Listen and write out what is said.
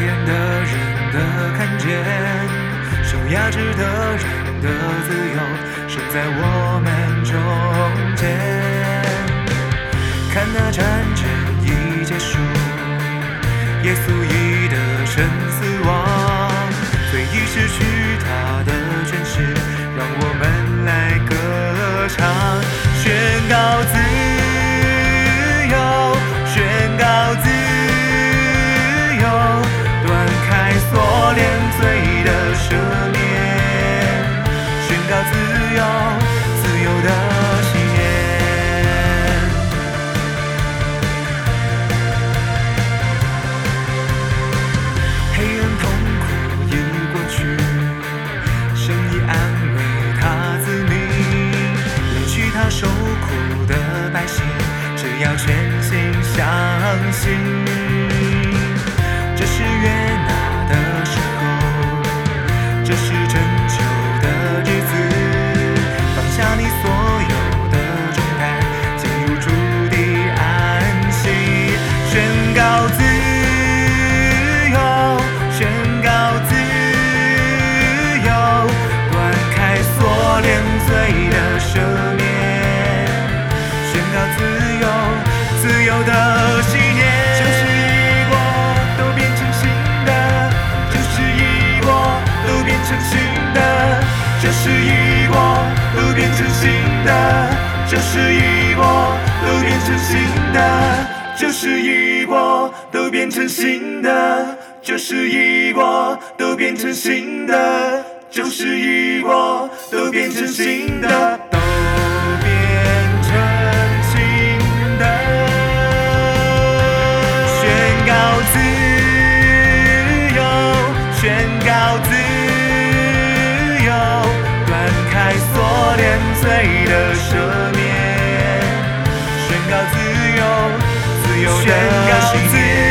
眼的人的看见，受压制的人的自由，生在我们中间。看那战争已结束，耶稣已得胜死亡，罪已失去他的权势，让我们这是悦纳的时候，这是拯救的日子，放下你所有的重担，进入主的安息，宣告自由，宣告自由，断开锁链，罪的赦免，宣告自由，自由的变成新的，就是一过都变成新的，就是一过都变成新的，就是一过都变成新的，就是一过都变成新的，都变成新的。宣告自罪的赦免，宣告自由，自由宣告